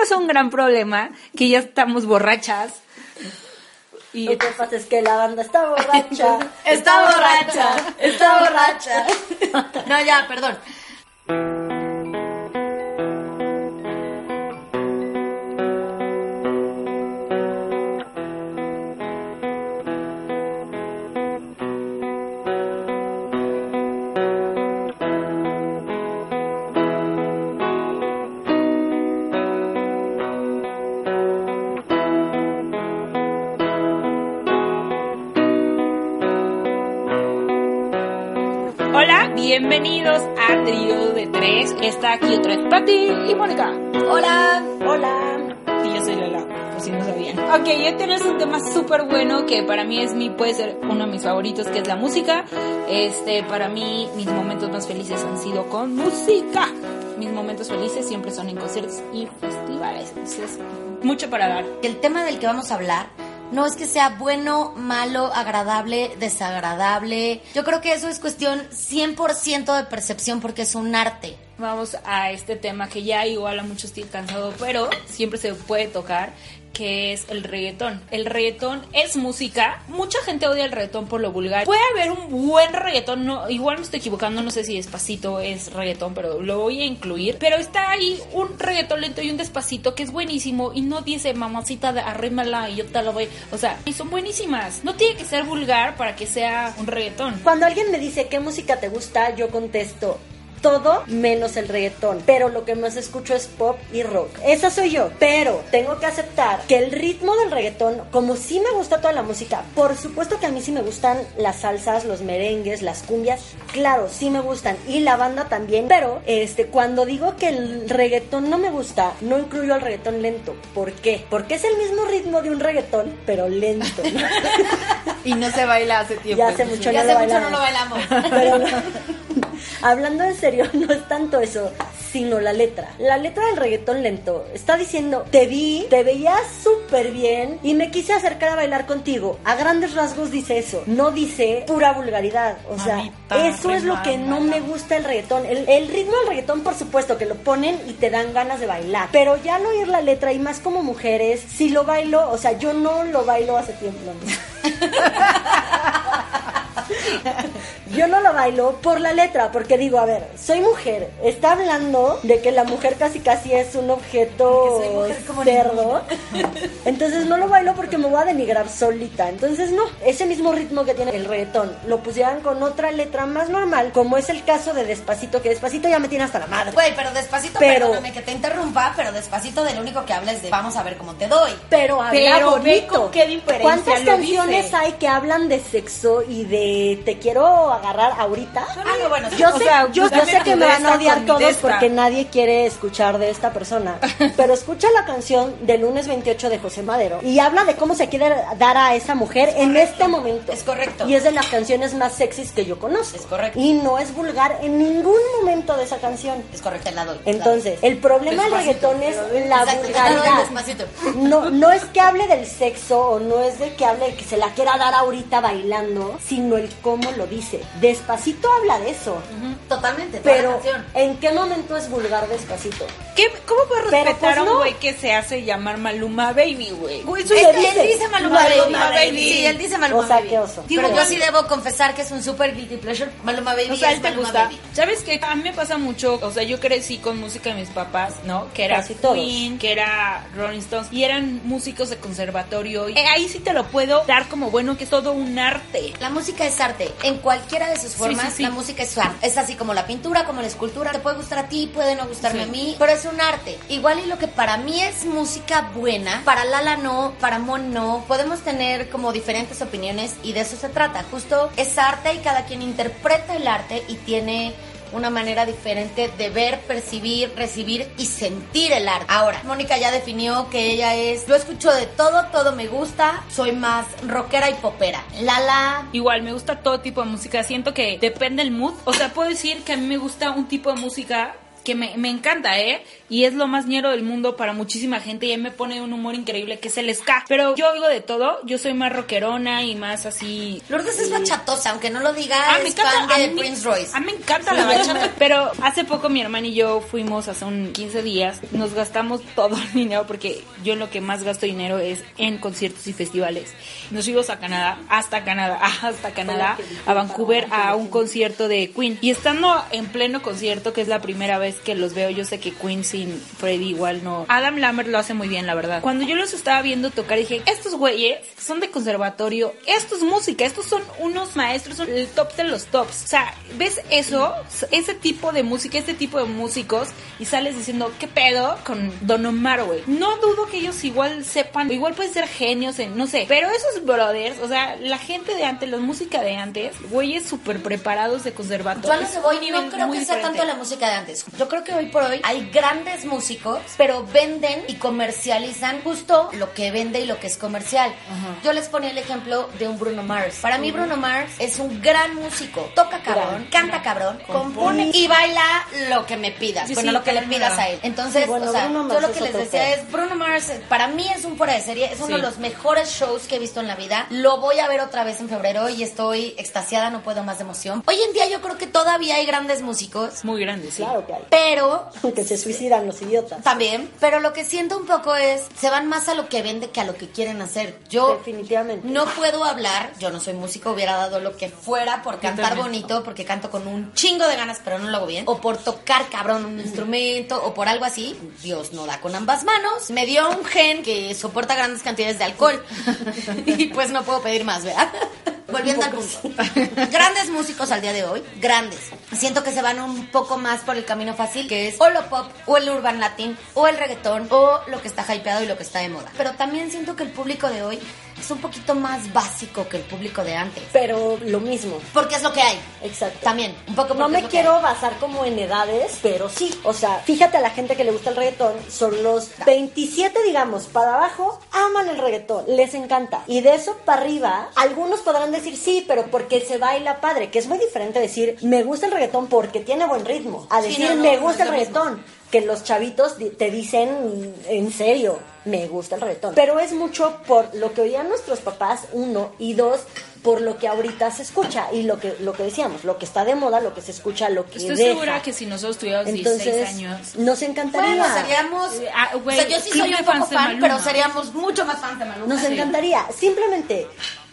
tenemos un gran problema, que ya estamos borrachas. Y lo que pasa es que la banda está borracha. está borracha. Está borracha. No, ya, perdón. Bienvenidos a Trío de Tres. Está aquí otra vez Pati y Mónica. Hola, hola. Y yo soy Lola, por si no sabían. Ok, hoy tenemos un tema súper bueno que para mí es mi, puede ser uno de mis favoritos, que es la música. Este, para mí, mis momentos más felices han sido con música. Mis momentos felices siempre son en conciertos y festivales. Entonces, mucho para dar. El tema del que vamos a hablar no es que sea bueno, malo, agradable, desagradable. Yo creo que eso es cuestión 100% de percepción porque es un arte. Vamos a este tema que ya igual a muchos estoy cansado, pero siempre se puede tocar, que es el reggaetón. El reggaetón es música. Mucha gente odia el reggaetón por lo vulgar. Puede haber un buen reggaetón, no, igual me estoy equivocando, no sé si despacito es reggaetón, pero lo voy a incluir. Pero está ahí un reggaetón lento y un despacito que es buenísimo y no dice mamacita de arrímala y yo te lo voy. O sea, y son buenísimas. No tiene que ser vulgar para que sea un reggaetón. Cuando alguien me dice qué música te gusta, yo contesto, todo menos el reggaetón. Pero lo que más escucho es pop y rock. Esa soy yo. Pero tengo que aceptar que el ritmo del reggaetón, como sí me gusta toda la música, por supuesto que a mí sí me gustan las salsas, los merengues, las cumbias. Claro, sí me gustan. Y la banda también. Pero este, cuando digo que el reggaetón no me gusta, no incluyo el reggaetón lento. ¿Por qué? Porque es el mismo ritmo de un reggaetón, pero lento. y no se baila hace tiempo. Ya hace mucho, ya hace mucho no lo bailamos. Pero hablando en serio, no es tanto eso, sino la letra. La letra del reggaetón lento está diciendo, te vi, te veías súper bien y me quise acercar a bailar contigo. A grandes rasgos dice eso, no dice pura vulgaridad. O sea, eso es lo que no me gusta el reggaetón. El, ritmo del reggaetón, por supuesto, que lo ponen y te dan ganas de bailar. Pero ya no oír la letra y más como mujeres, si lo bailo, o sea, yo no lo bailo hace tiempo. Yo no lo bailo por la letra, porque digo, a ver, soy mujer, está hablando de que la mujer casi casi es un objeto cerdo. Entonces no lo bailo porque me voy a denigrar solita. Entonces no, ese mismo ritmo que tiene el reggaetón, lo pusieran con otra letra más normal, como es el caso de Despacito, que Despacito ya me tiene hasta la madre. Güey, pero Despacito, pero, perdóname que te interrumpa, pero Despacito del único que habla es de vamos a ver cómo te doy. Pero habla bonito. qué diferencia ¿Cuántas canciones hay que hablan de sexo y de te quiero agarrar ahorita. Ah, bueno, yo sé, yo, sé que me van a odiar todos porque nadie quiere escuchar de esta persona. pero escucha la canción de lunes 28 de José Madero y habla de cómo se quiere dar a esa mujer en este momento. Es correcto. Y es de las canciones más sexys que yo conozco. Es correcto. Y no es vulgar en ningún momento de esa canción. Es correcto, la doy. Entonces, el problema del reggaetón es la vulgaridad. No, no es que hable del sexo o no es de que hable de que se la quiera dar ahorita bailando, sino el cómo lo dice. Despacito habla de eso. Totalmente. Pero, ¿en qué momento es vulgar Despacito? ¿Qué, ¿Cómo puedes pues, respetar a un güey que se hace llamar Maluma Baby, güey? Él dice Maluma, Baby. Sí, él dice Maluma o sea, Qué oso. Digo, yo sí debo confesar que es un super guilty pleasure. Maluma Baby. O sea, él te gusta. ¿Sabes qué? A mí me pasa mucho. O sea, yo crecí con música de mis papás, ¿no? Que era Queen, que era Rolling Stones. Y eran músicos de conservatorio. Y ahí sí te lo puedo dar como bueno, que es todo un arte. La música es arte. En cualquiera de sus formas, la música es arte. Es así como la pintura, como la escultura. Te puede gustar a ti, puede no gustarme a mí, pero es un arte. Igual y lo que para mí es música buena, para Lala no, para Mon no. Podemos tener como diferentes opiniones y de eso se trata. Justo es arte y cada quien interpreta el arte y tiene una manera diferente de ver, percibir, recibir y sentir el arte. Ahora, Mónica ya definió que ella es, yo escucho de todo, todo me gusta, soy más rockera y popera. Lala. Igual, me gusta todo tipo de música, siento que depende el mood, o sea, puedo decir que a mí me gusta un tipo de música que me, me encanta, ¿eh? Y es lo más ñero del mundo para muchísima gente y me pone un humor increíble que es el ska. Pero yo oigo de todo, yo soy más rockerona y más así... Lourdes es bachatosa, aunque no lo diga, ah, es fan de Prince Royce. A mí me encanta la bachata. Pero hace poco mi hermana y yo fuimos hace un 15 días, nos gastamos todo el dinero porque yo lo que más gasto dinero es en conciertos y festivales. Nos fuimos a Canadá, hasta Canadá, hasta Canadá, a Vancouver a un concierto de Queen. Y estando en pleno concierto, que es la primera vez que los veo, yo sé que Queen sin Freddie igual no. Adam Lambert lo hace muy bien, la verdad. Cuando yo los estaba viendo tocar, dije, estos güeyes son de conservatorio, esto es música, estos son unos maestros, son el top de los tops. O sea, ves eso, ese tipo de música, este tipo de músicos, y sales diciendo, ¿qué pedo con Don Omar, güey? No dudo que ellos igual sepan, igual pueden ser genios en, no sé, pero esos brothers, o sea, la gente de antes, la música de antes, güeyes súper preparados de conservatorio. Yo no, voy, no creo que sea tanto la música de antes. Yo creo que hoy por hoy hay grandes músicos, pero venden y comercializan justo lo que vende y lo que es comercial. Yo les ponía el ejemplo de un Bruno Mars. Para mí Bruno Mars es un gran músico. Toca cabrón, canta cabrón, compone y baila lo que me pidas. bueno, lo que le pidas a él. Entonces, o sea, yo lo que les decía es, Bruno Mars para mí es un fuera de serie, es uno de los mejores shows que he visto en la vida. Lo voy a ver otra vez en febrero y estoy extasiada, no puedo más de emoción. Hoy en día yo creo que todavía hay grandes músicos. Muy grandes, sí. Claro que hay. Pero... Que se suicidan los idiotas. También. Pero lo que siento un poco es, se van más a lo que vende que a lo que quieren hacer. Yo definitivamente no puedo hablar, yo no soy músico, hubiera dado lo que fuera por cantar bonito, porque canto con un chingo de ganas, pero no lo hago bien, o por tocar cabrón un instrumento, o por algo así. Dios no da con ambas manos. Me dio un gen que soporta grandes cantidades de alcohol. y pues no puedo pedir más, ¿verdad? Volviendo al punto. grandes músicos al día de hoy, grandes. Siento que se van un poco más por el camino fácil, que es o lo pop, o el urban latin, o el reggaetón, o lo que está hypeado y lo que está de moda. Pero también siento que el público de hoy es un poquito más básico que el público de antes. Pero lo mismo. Porque es lo que hay. Exacto. También, un poco No me quiero basar como en edades, pero sí. O sea, fíjate a la gente que le gusta el reggaetón, son los 27, digamos, para abajo, aman el reggaetón, les encanta. Y de eso para arriba, algunos podrán decir sí, pero porque se baila padre, que es muy diferente decir me gusta el reggaetón porque tiene buen ritmo, a decir me gusta el reggaetón que los chavitos te dicen en serio, me gusta el reggaetón. Pero es mucho por lo que oían nuestros papás, uno, y dos, por lo que ahorita se escucha y lo que lo que decíamos, lo que está de moda, lo que se escucha, lo que Estoy segura que si nosotros tuviéramos 16 años, nos encantaría. Bueno, seríamos, ah, o sea, yo sí soy un poco fan, pero seríamos mucho más fans de Maluma. Nos encantaría, simplemente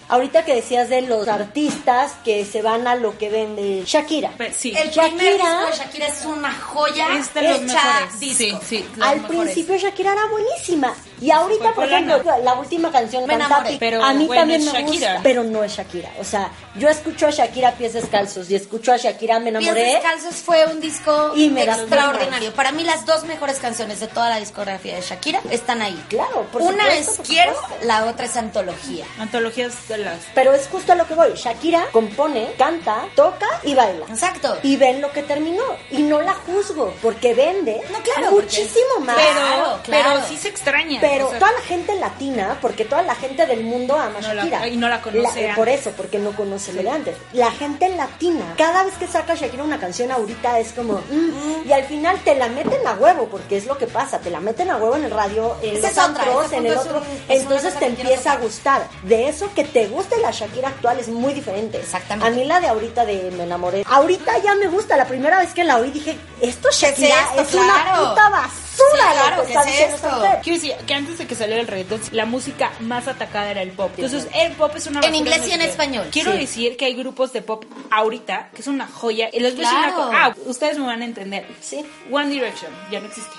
Ahorita que decías de los artistas que se van a lo que vende Shakira. sí. El Shakira, primer disco de Shakira es una joya es de los mejores. Sí, sí, Al principio Shakira era buenísima. Y ahorita, por ejemplo, la última canción me enamoré, pero a mí también me gusta, pero no es Shakira. O sea, yo escucho a Shakira Pies Descalzos y escucho a Shakira Me enamoré. Pies Descalzos fue un disco extraordinario. Para mí las dos mejores canciones de toda la discografía de Shakira están ahí. Claro, por Una es Quiero, la otra es Antología. Antologías de las... Pero es justo a lo que voy. Shakira compone, canta, toca y baila. Exacto. Y ven lo que terminó. Y no la juzgo, porque vende no, claro, muchísimo más. Pero, pero sí se extraña. Pero toda la gente latina, porque toda la gente del mundo ama a Shakira. y no la conoce. por eso, porque no conoce lo de antes. La gente latina, cada vez que saca Shakira una canción ahorita es como, mm", mm. y al final te la meten a huevo, porque es lo que pasa, te la meten a huevo en el radio, en los otros, en el otro, entonces te empieza a gustar. De eso que te guste la Shakira actual es muy diferente. Exactamente. A mí la de ahorita de Me enamoré, ahorita ya me gusta, la primera vez que la oí dije, esto Shakira es, una puta basura claro, que es esto? Quiero decir que antes de que saliera el reggaetón, la música más atacada era el pop. Entonces, el pop es una En inglés y en español. Quiero decir que hay grupos de pop ahorita que es una joya. Y los claro. Ah, ustedes me van a entender. Sí. One Direction, ya no existe.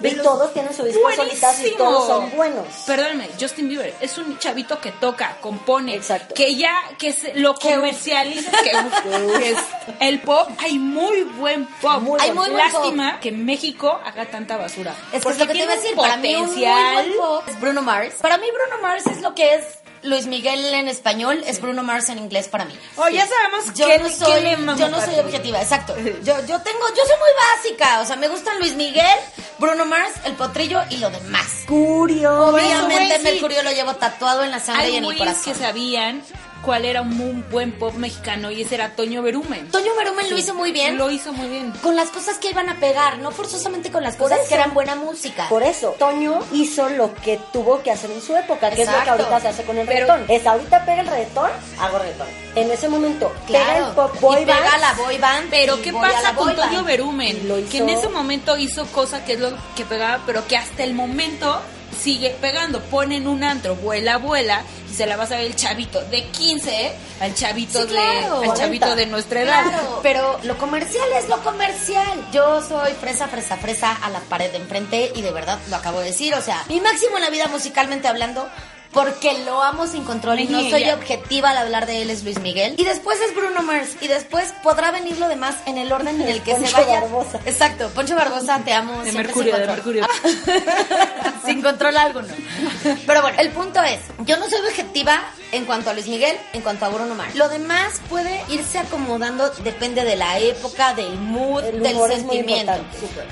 Y todos tienen su disco solitas y todos son buenos. Perdónenme, Justin Bieber es un chavito que toca, compone, Exacto. que ya que se, lo comercializa, que, es el pop. Hay muy buen pop. hay muy Lástima que México haga tanta basura. Es que es lo que te iba a decir. Para mí, un muy buen pop es Bruno Mars. Para mí, Bruno Mars es lo que es Luis Miguel en español es Bruno Mars en inglés para mí. Oh, ya sabemos yo no soy, yo no soy objetiva, exacto. Yo, yo tengo, yo soy muy básica, o sea, me gustan Luis Miguel, Bruno Mars, El Potrillo y lo demás. Curio. Obviamente Mercurio lo llevo tatuado en la sangre y en el corazón. que sabían cuál era un muy buen pop mexicano y ese era Toño Berumen. Toño Berumen lo hizo muy bien. Lo hizo muy bien. Con las cosas que iban a pegar, no forzosamente con las cosas que eran buena música. Por eso, Toño hizo lo que tuvo que hacer en su época, que es lo que ahorita se hace con el reggaetón. Es ahorita pega el reggaetón, hago reggaetón. En ese momento, pega el pop boy y pega la boy band. Pero ¿qué pasa con Toño Berumen? Que en ese momento hizo cosas que es lo que pegaba, pero que hasta el momento sigue pegando. Ponen un antro, vuela, vuela, y se la vas a ver el chavito de 15 al chavito de al chavito de nuestra edad. Claro, pero lo comercial es lo comercial. Yo soy fresa, fresa, fresa a la pared de enfrente y de verdad lo acabo de decir. O sea, mi máximo en la vida musicalmente hablando porque lo amo sin control y no soy objetiva al hablar de él es Luis Miguel. Y después es Bruno Mars y después podrá venir lo demás en el orden en el que se vaya. Barbosa. Exacto, Poncho Barbosa, te amo. De Mercurio, de Mercurio. sin control alguno. Pero bueno, el punto es, yo no soy objetiva en cuanto a Luis Miguel, en cuanto a Bruno Mars. Lo demás puede irse acomodando, depende de la época, del mood, del sentimiento.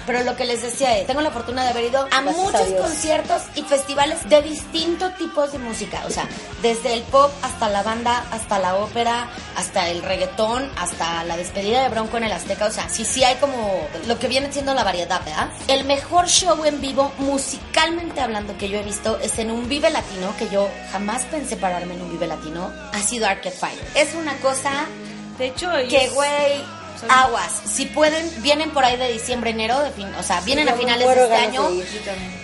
Pero lo que les decía es, tengo la fortuna de haber ido a muchos conciertos y festivales de distintos tipos de música, o sea, desde el pop hasta la banda, hasta la ópera, hasta el reggaetón, hasta la despedida de Bronco en el Azteca, o sea, sí, sí hay como lo que viene siendo la variedad, ¿verdad? El mejor show en vivo, musicalmente hablando, que yo he visto es en un Vive Latino, que yo jamás pensé pararme en un Vive Latino, ha sido Arcade Fire. Es una cosa... De hecho, que, güey, aguas. Si pueden, vienen por ahí de diciembre, enero, de fin, o sea, vienen a finales de este año.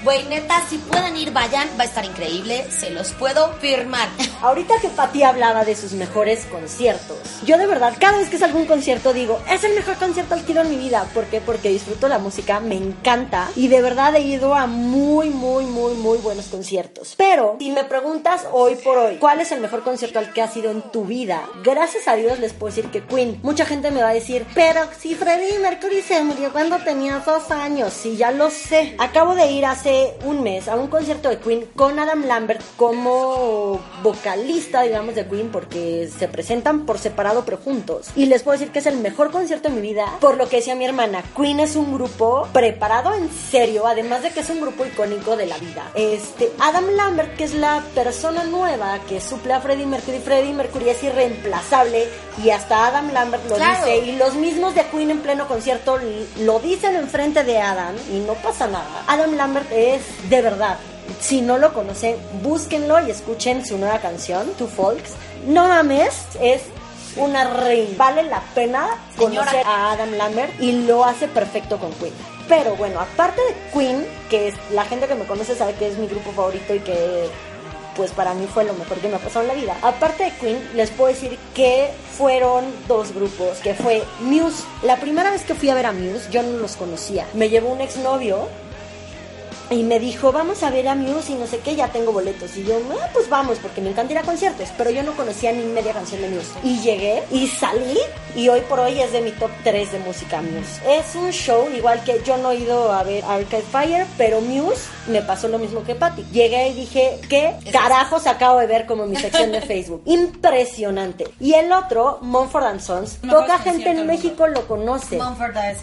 Güey, neta, si pueden ir, vayan, va a estar increíble, se los puedo firmar. Ahorita que Pati hablaba de sus mejores conciertos, yo de verdad, cada vez que salgo a un concierto digo, es el mejor concierto al tiro en mi vida. ¿Por qué? Porque disfruto la música, me encanta y de verdad he ido a muy, muy, muy, muy buenos conciertos. Pero si me preguntas hoy por hoy, ¿cuál es el mejor concierto al que has ido en tu vida? Gracias a Dios les puedo decir que Queen. Mucha gente me va a decir, pero si Freddie Mercury se murió cuando tenía dos años, sí, ya lo sé. Acabo de ir hace un mes a un concierto de Queen con Adam Lambert como vocalista, digamos, de Queen, porque se presentan por separado pero juntos. Y les puedo decir que es el mejor concierto de mi vida, por lo que decía mi hermana, Queen es un grupo preparado en serio, además de que es un grupo icónico de la vida. Este, Adam Lambert, que es la persona nueva que suple a Freddie Mercury, Freddie Mercury es irreemplazable y hasta Adam Lambert lo dice y los mismos de Queen en pleno concierto lo dicen enfrente de Adam y no pasa nada. Adam Lambert es de verdad. Si no lo conocen, búsquenlo y escuchen su nueva canción, Two Folks. No mames, es una reina. Vale la pena conocer a Adam Lambert y lo hace perfecto con Queen. Pero bueno, aparte de Queen, que es, la gente que me conoce sabe que es mi grupo favorito y que pues para mí fue lo mejor que me ha pasado en la vida. Aparte de Queen, les puedo decir que fueron dos grupos, que fue Muse. La primera vez que fui a ver a Muse, yo no los conocía. Me llevó un exnovio y me dijo, vamos a ver a Muse y no sé qué, ya tengo boletos. Y yo, ah, pues vamos, porque me encanta ir a conciertos. Pero yo no conocía ni media canción de Muse. Y llegué y salí y hoy por hoy es de mi top 3 de música Muse. Es un show, igual que yo no he ido a ver Arcade Fire, pero Muse me pasó lo mismo que Patty. Llegué y dije, ¿qué carajos acabo de ver como mi sección de Facebook? Impresionante. Y el otro, Mumford Sons, poca gente en México lo conoce.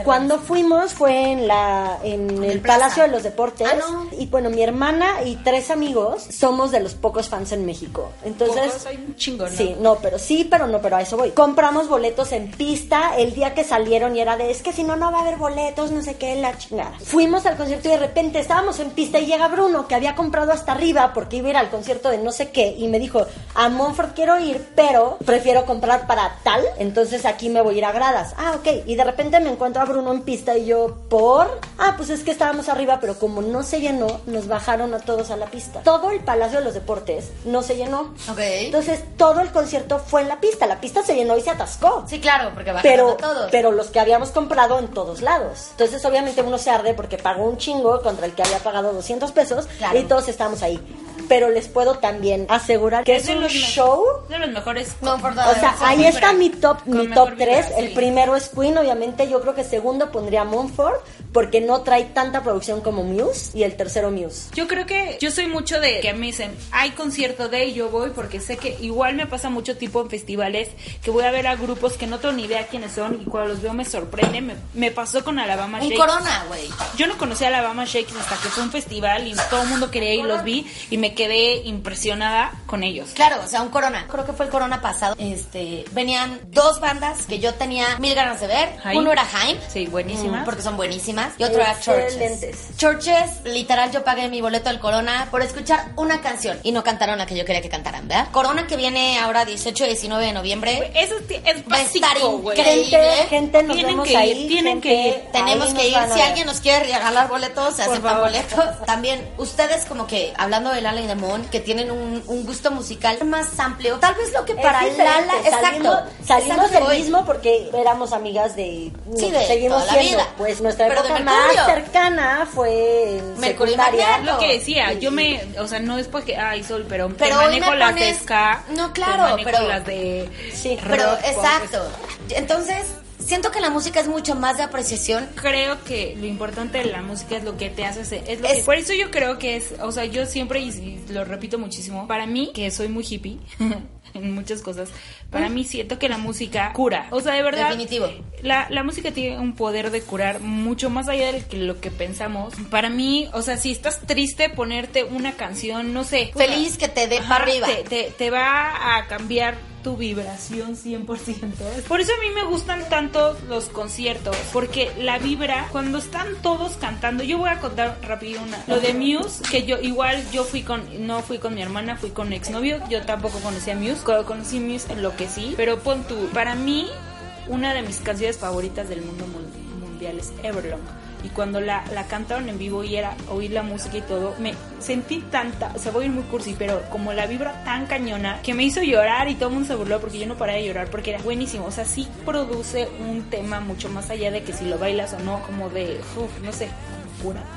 Cuando fuimos fue en la en el, Palacio de los Deportes. Ah, y bueno, mi hermana y tres amigos somos de los pocos fans en México. Entonces, hay un chingo, ¿no? Sí, no, pero sí, pero no, pero a eso voy. Compramos boletos en pista el día que salieron y era de, es que si no, no va a haber boletos, no sé qué, la chingada. Fuimos al concierto y de repente estábamos en pista y llega Bruno, que había comprado hasta arriba porque iba a ir al concierto de no sé qué, y me dijo, a Monfort quiero ir, pero prefiero comprar para tal, entonces aquí me voy a ir a gradas. Ah, ok. Y de repente me encuentro a Bruno en pista y yo, ¿por? Ah, pues es que estábamos arriba, pero como no se llenó, nos bajaron a todos a la pista. Todo el Palacio de los Deportes no se llenó. Ok. Entonces todo el concierto fue en la pista. La pista se llenó y se atascó. Sí, claro, porque bajaron pero, a todos. Pero los que habíamos comprado en todos lados. Entonces obviamente uno se arde porque pagó un chingo contra el que había pagado 200 pesos y todos estamos ahí pero les puedo también asegurar que es, un show de los mejores. o sea, ahí está mi top mi top 3. El primero es Queen, obviamente. Yo creo que segundo pondría Mumford porque no trae tanta producción como Muse y el tercero Muse. Yo creo que yo soy mucho de que me dicen, hay concierto de y yo voy porque sé que igual me pasa mucho tipo en festivales que voy a ver a grupos que no tengo ni idea quiénes son y cuando los veo me sorprende. Me, me pasó con Alabama Shakes. Corona, güey. Yo no conocía a Alabama Shakes hasta que fue un festival y todo el mundo quería ir y los vi y me me quedé impresionada con ellos. Claro, o sea, un corona. Creo que fue el corona pasado. Este, venían dos bandas que yo tenía mil ganas de ver. Uno era Haim. Sí, buenísimas. Mm, porque son buenísimas. Y otro era Churches. Churches, literal, yo pagué mi boleto del corona por escuchar una canción y no cantaron la que yo quería que cantaran, ¿verdad? Corona que viene ahora 18 y 19 de noviembre. Eso es básico, Gente, gente, nos tienen vemos que ahí. Ir, tienen que ir. Tenemos que ir. Si alguien nos quiere regalar boletos, se aceptan boletos. También, ustedes como que, hablando de Lala y Demon, que tienen un, un, gusto musical más amplio. Tal vez lo que para Lala... Exacto. Salimos del mismo porque éramos amigas de... Sí, de seguimos toda siendo. la vida. Pues nuestra época más cercana fue en Mercurio Lo que decía, yo me... O sea, no es porque... Ay, Sol, pero, pero manejo me las de ska. No, claro, pero... las de... Sí, pero exacto. Entonces siento que la música es mucho más de apreciación. Creo que lo importante de la música es lo que te hace es lo por eso yo creo que es, o sea, yo siempre y, lo repito muchísimo, para mí que soy muy hippie en muchas cosas, para mí siento que la música cura. O sea, de verdad. Definitivo. La, la música tiene un poder de curar mucho más allá de lo que pensamos. Para mí, o sea, si estás triste, ponerte una canción, no sé. Feliz que te dé para arriba. te, te va a cambiar tu vibración 100%. Por eso a mí me gustan tanto los conciertos, porque la vibra, cuando están todos cantando, yo voy a contar rápido una, lo de Muse, que yo igual yo fui con, no fui con mi hermana, fui con exnovio, yo tampoco conocía Muse, cuando conocí Muse en lo que sí, pero pon tú, para mí, una de mis canciones favoritas del mundo mundial es Everlong y cuando la, la cantaron en vivo y era oír la música y todo, me sentí tanta, o sea, voy a ir muy cursi, pero como la vibra tan cañona que me hizo llorar y todo el mundo se burló porque yo no paré de llorar porque era buenísimo, o sea, sí produce un tema mucho más allá de que si lo bailas o no, como de, uf, no sé,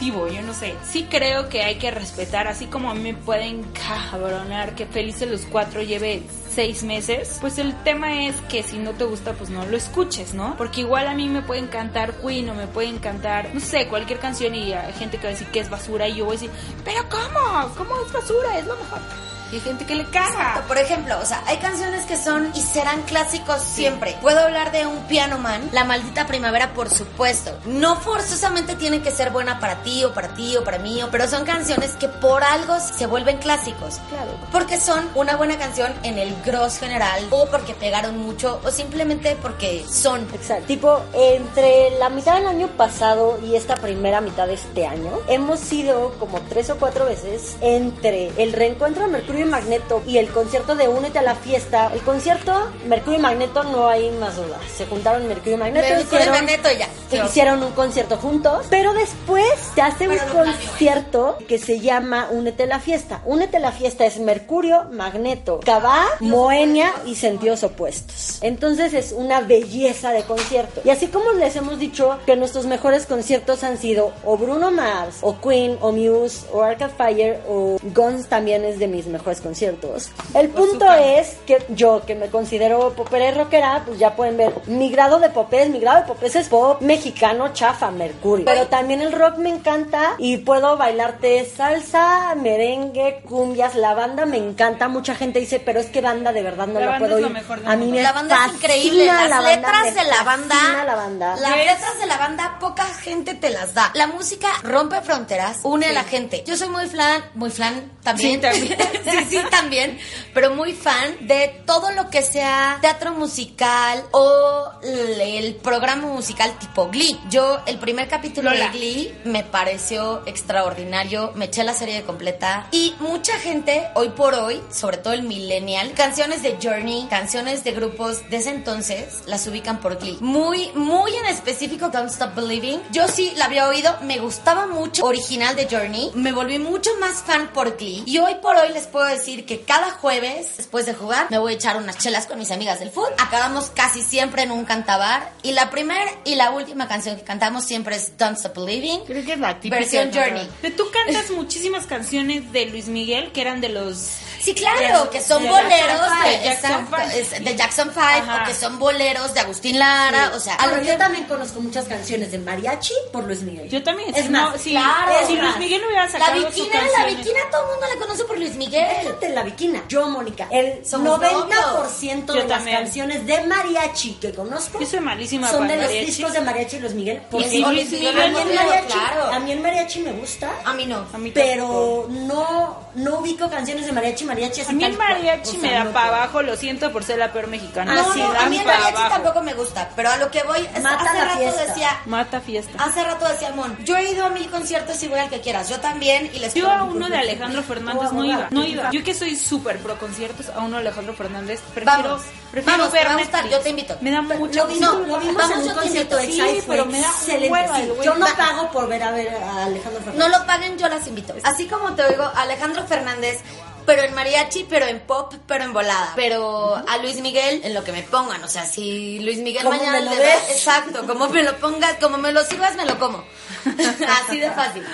yo no sé. Sí creo que hay que respetar, así como a mí me pueden cabronar que Felices los Cuatro lleve seis meses, pues el tema es que si no te gusta, pues no lo escuches, ¿no? Porque igual a mí me puede encantar Queen o me puede encantar, no sé, cualquier canción y hay gente que va a decir que es basura y yo voy a decir, pero ¿cómo? ¿Cómo es basura? Es lo mejor. Y hay gente que le caga. Por ejemplo, o sea, hay canciones que son y serán clásicos siempre. Puedo hablar de un Piano Man, La Maldita Primavera, por supuesto. No forzosamente tiene que ser buena para ti o para ti o para mí, pero son canciones que por algo se vuelven clásicos. Claro. Porque son una buena canción en el gross general o porque pegaron mucho o simplemente porque son. Exacto. Tipo, entre la mitad del año pasado y esta primera mitad de este año, hemos ido como tres o cuatro veces entre el reencuentro de Mercurio y Magneto y el concierto de Únete a la fiesta. El concierto Mercurio y Magneto no hay más dudas. Se juntaron Mercurio y Magneto. Mercurio y Magneto ya. Hicieron un concierto juntos. Pero después se hace un concierto que se llama Únete a la fiesta. Únete a la fiesta es Mercurio, Magneto, Cabá, Moenia y sentidos opuestos. Entonces es una belleza de concierto. Y así como les hemos dicho que nuestros mejores conciertos han sido o Bruno Mars, o Queen, o Muse, o Arcade Fire, o Guns también es de mis mejores conciertos. El punto es que yo, que me considero popera y rockera, pues ya pueden ver, mi grado de popés, mi grado de popés es pop mexicano, chafa, mercurio. Pero también el rock me encanta y puedo bailarte salsa, merengue, cumbias, la banda me encanta. Mucha gente dice, pero es que banda de verdad no la, puedo oír. A mí me La banda es increíble, las letras de la banda, la banda. Las letras de la banda poca gente te las da. La música rompe fronteras, une a la gente. Yo soy muy flan, muy flan también. Sí, también. sí, también, pero muy fan de todo lo que sea teatro musical o el programa musical tipo Glee. Yo, el primer capítulo de Glee me pareció extraordinario, me eché la serie completa y mucha gente, hoy por hoy, sobre todo el millennial, canciones de Journey, canciones de grupos de ese entonces, las ubican por Glee. Muy, muy en específico Don't Stop Believing. Yo sí la había oído, me gustaba mucho original de Journey, me volví mucho más fan por Glee y hoy por hoy les puedo decir que cada jueves, después de jugar, me voy a echar unas chelas con mis amigas del fútbol. Acabamos casi siempre en un cantabar. Y la primera y la última canción que cantamos siempre es Don't Stop Believing. Creo que es la típica. Versión Journey. Tú cantas muchísimas canciones de Luis Miguel que eran de los Sí, claro, que son boleros de Jackson, de Jackson Five o que son boleros de Agustín Lara, o sea, a lo yo también conozco muchas canciones de mariachi por Luis Miguel. Yo también. Es más, sí, claro, si Luis Miguel no hubiera sacado La Viquina, la Viquina todo el mundo la conoce por Luis Miguel. Déjate la Viquina. Yo, Mónica, el 90% de las canciones de mariachi que conozco yo soy malísima son de los discos de mariachi Luis Miguel. Porque sí, Luis Miguel, a, mí el mariachi, claro. a mí el mariachi me gusta. A mí no. A mí pero no, no ubico canciones de mariachi mariachi así A mí el mariachi o sea, me da no para abajo, lo siento por ser la peor mexicana. No, Sí, no, a mí el mariachi abajo. tampoco me gusta, pero a lo que voy es Mata hace la rato fiesta. decía, Mata fiesta. hace rato decía Mon, yo he ido a mil conciertos y voy al que quieras, yo también y les Yo a uno de. Alejandro Fernández no iba, no iba. Yo que soy súper pro conciertos, a uno de Alejandro Fernández prefiero, Vamos, prefiero vamos, ver te yo te invito. Me da mucho Lo No, lo vimos vamos, en yo un concierto de Sí, pero me da excelente. Yo no pago por ver a ver a Alejandro Fernández. No lo paguen, yo las invito. Así como te oigo, Alejandro Fernández, pero en mariachi, pero en pop, pero en volada. Pero a Luis Miguel, en lo que me pongan. O sea, si Luis Miguel mañana me lo le da- Exacto, como me lo pongas, como me lo sirvas, me lo como. Así de fácil.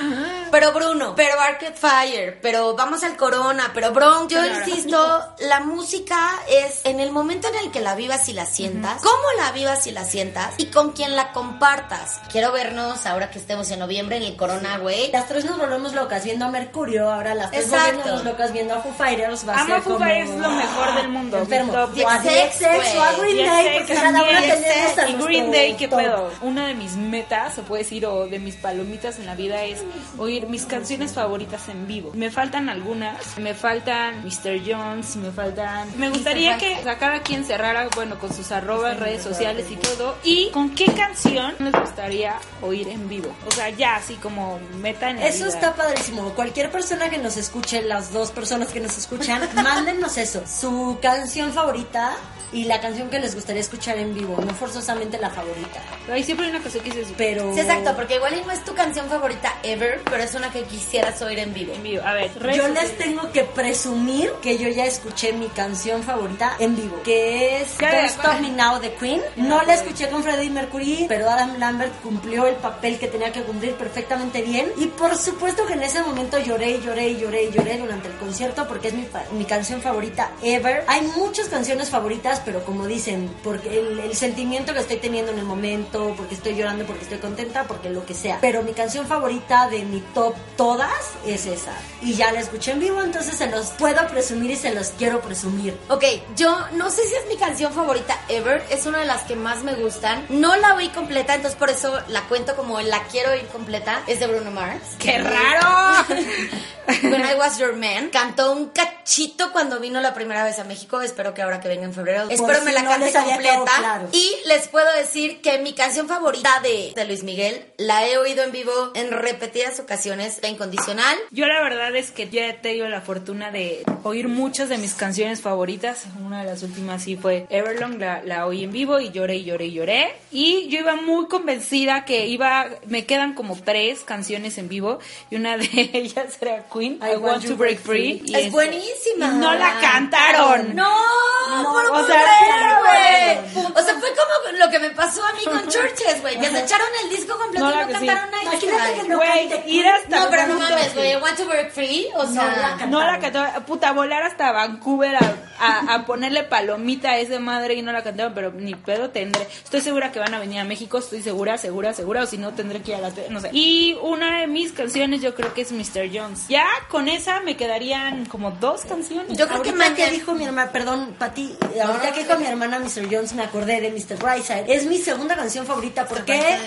Pero Bruno, pero Arcade Fire, pero vamos al Corona, pero Bronx. Yo Claro. insisto, la música es en el momento en el que la vivas y la sientas, cómo la vivas y la sientas y con quién la compartas. Quiero vernos ahora que estemos en noviembre en el Corona, güey. Las tres nos volvemos locas viendo a Mercurio, ahora las tres Exacto. volvemos locas viendo a Foo Fighters. Va a Amo ser Foo como... Fighters, es lo mejor del mundo. Enfermo. O a o a Green Day, porque cada una tenemos a y Green Day, ¿qué pedo? Una de mis metas, se puede decir, o de mis palomitas en la vida es oír mis canciones favoritas en vivo. Me faltan algunas, me faltan Mr. Jones, me faltan... Me gustaría que a cada quien cerrara, bueno, con sus arrobas, redes sociales y todo. Y con qué canción les gustaría oír en vivo. O sea, ya así como meta en Eso vida. está padrísimo. Cualquier persona que nos escuche, las dos personas que nos escuchan, mándennos eso. Su canción favorita y la canción que les gustaría escuchar en vivo. No forzosamente la favorita. Ahí siempre hay una canción que dices, Pero. Sí, exacto, porque igual y no es tu canción favorita ever, pero es una que quisieras oír en vivo. en vivo. A ver, Yo les tengo que presumir que yo ya escuché mi canción favorita en vivo, que es. Don't Stop Me Now de Queen. No la escuché con Freddie Mercury, pero Adam Lambert cumplió el papel que tenía que cumplir perfectamente bien. Y por supuesto que en ese momento lloré, lloré, lloré, lloré durante el concierto porque es mi, mi canción favorita ever. Hay muchas canciones favoritas, pero como dicen, porque el, el sentimiento que estoy teniendo en el momento, porque estoy llorando, porque estoy contenta, porque lo que sea. Pero mi canción favorita de mi top todas es esa. Y ya la escuché en vivo, entonces se los puedo presumir y se los quiero presumir. Ok, yo no sé si es mi canción favorita ever, es una de las que más me gustan. No la oí completa, entonces por eso la cuento como la quiero oír completa. Es de Bruno Mars. ¡Qué raro! When I Was Your Man. Cantó un cachito cuando vino la primera vez a México. Espero que ahora que venga en febrero. Espero si me la no cante completa. claro. Y les puedo decir que mi canción favorita de, de Luis Miguel la he oído en vivo en repetidas ocasiones. La incondicional. Yo la verdad es que ya he tenido la fortuna de oír muchas de mis canciones favoritas. Una de las últimas sí fue Everlong, la, la oí en vivo y lloré y lloré y lloré. Y yo iba muy convencida que iba, me quedan como tres canciones en vivo y una de ellas era Queen, I, Want to Break Free. y Es este- buenísima. y no la cantaron. No, no lo o puedo sea, creer, punto, güey. O sea, fue como lo que me pasó a mí con Churches, güey. Que se echaron el disco completo No, y no que sí. cantaron nada. Imagínate que no ir hasta No, pero no mames, güey. Want to Break Free, o No sea. la cantaron. No la cantaron, puta, volar hasta Vancouver a, a- a ponerle palomita a ese madre y no la cantaron, pero ni pedo tendré. Estoy segura que van a venir a México, estoy segura, segura, segura, o si no tendré que ir a la no sé. Y una de mis canciones yo creo que es Mr. Jones. Ya con esa me quedarían como dos canciones. Yo creo que Ahorita que mañana. dijo mi hermana, perdón, Pati, ahorita que dijo mi hermana Mr. Jones me acordé de Mr. Es mi segunda canción favorita, ¿por qué?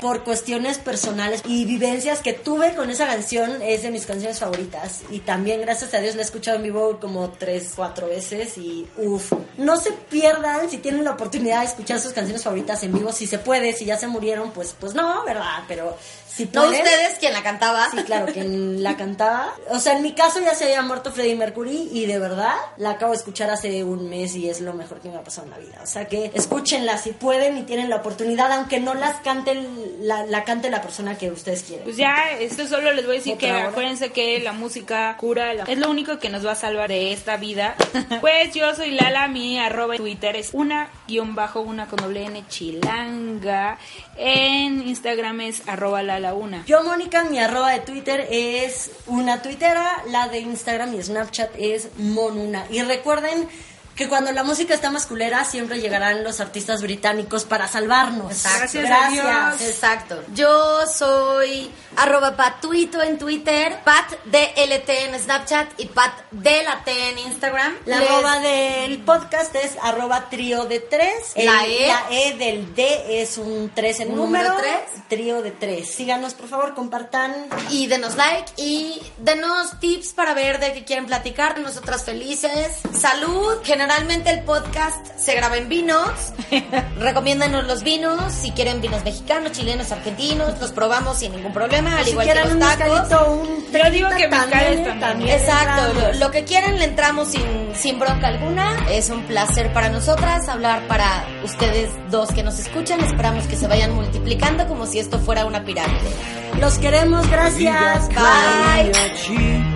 Por cuestiones personales y vivencias que tuve con esa canción, es de mis canciones favoritas. Y también, gracias a Dios, la he escuchado en vivo como tres, cuatro veces y uff. No se pierdan si tienen la oportunidad de escuchar sus canciones favoritas en vivo, si se puede, si ya se murieron, pues, pues no, ¿verdad? Pero si No ustedes, quien la cantaba. Sí, claro, quien la cantaba. O sea, en mi caso ya se había muerto Freddie Mercury y de verdad la acabo de escuchar hace un mes y es lo mejor que me ha pasado en la vida. O sea que escúchenla si pueden y tienen la oportunidad, aunque no las canten, la, la cante la persona que ustedes quieren. Pues ya, esto solo les voy a decir que hora. acuérdense que la música cura, la- es lo único que nos va a salvar de esta vida. pues yo soy Lala, mi arroba en Twitter es una guion bajo una con doble N chilanga. En Instagram es arroba Lala una. Yo, Mónica, mi arroba de Twitter es una tuitera, la de Instagram mi Snapchat es Monuna. Y recuerden que cuando la música está masculera siempre llegarán los artistas británicos para salvarnos. Exacto. Gracias. Exacto. Yo soy arroba patuito en Twitter, pat DLT en Snapchat y pat t en Instagram. La arroba del podcast es arroba trío de tres. La E. La E del D es un 3 en número. Trío de tres. Síganos, por favor, compartan. Y denos like y denos tips para ver de qué quieren platicar. Nosotras felices. Salud. Generalmente el podcast se graba en vinos. Recomiéndanos los vinos. Si quieren vinos mexicanos, chilenos, argentinos, los probamos sin ningún problema. al igual que los tacos. un Pero digo que también. también. Exacto. Lo, lo, que quieran le entramos sin, sin bronca alguna. Es un placer para nosotras hablar para ustedes dos que nos escuchan. Esperamos que se vayan multiplicando como si esto fuera una pirámide. Los queremos. Gracias. Bye.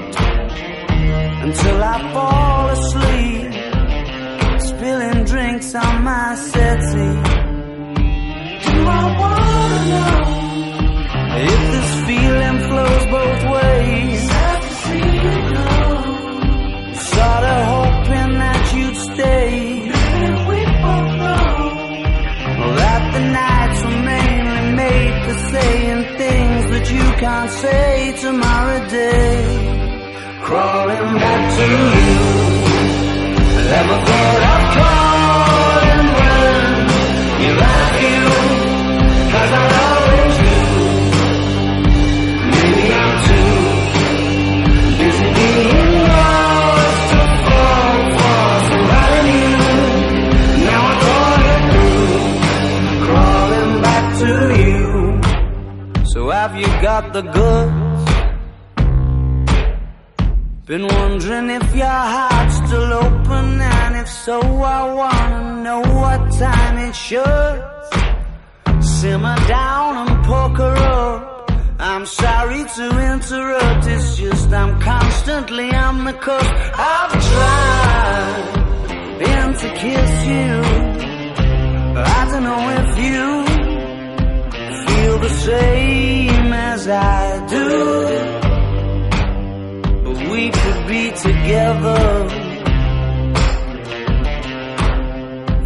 until I fall asleep, spilling drinks on my settee. Do I wanna know if this feeling flows both ways? Go. Sorta hoping that you'd stay. We both know that the nights were mainly made for saying things that you can't say tomorrow day crawling back to you. Never thought I'd calling when you like you, cause I always do. Maybe I'm too busy being lost to fall for somebody new. Now I'm calling through, crawling back to you. So have you got the goods? So, I wanna know what time it should. Simmer down and poker up. I'm sorry to interrupt, it's just I'm constantly on the cusp. I've tried been to kiss you. But I don't know if you feel the same as I do But we could be together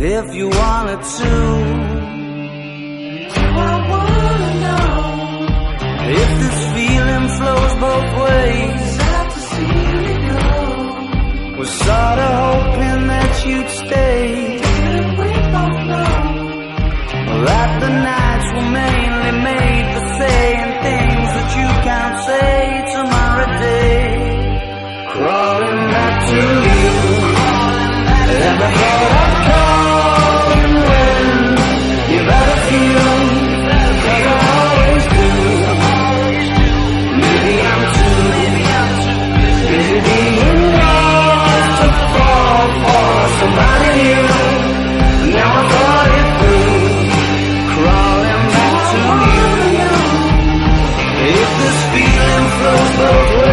if you wanted to. I wanna know if this feeling flows both ways. Sad to see you go. Was sorta hoping that you'd stay. And we both know that the nights were mainly made for saying things that you can't say tomorrow day crawling back to you. Never thought If this feeling flows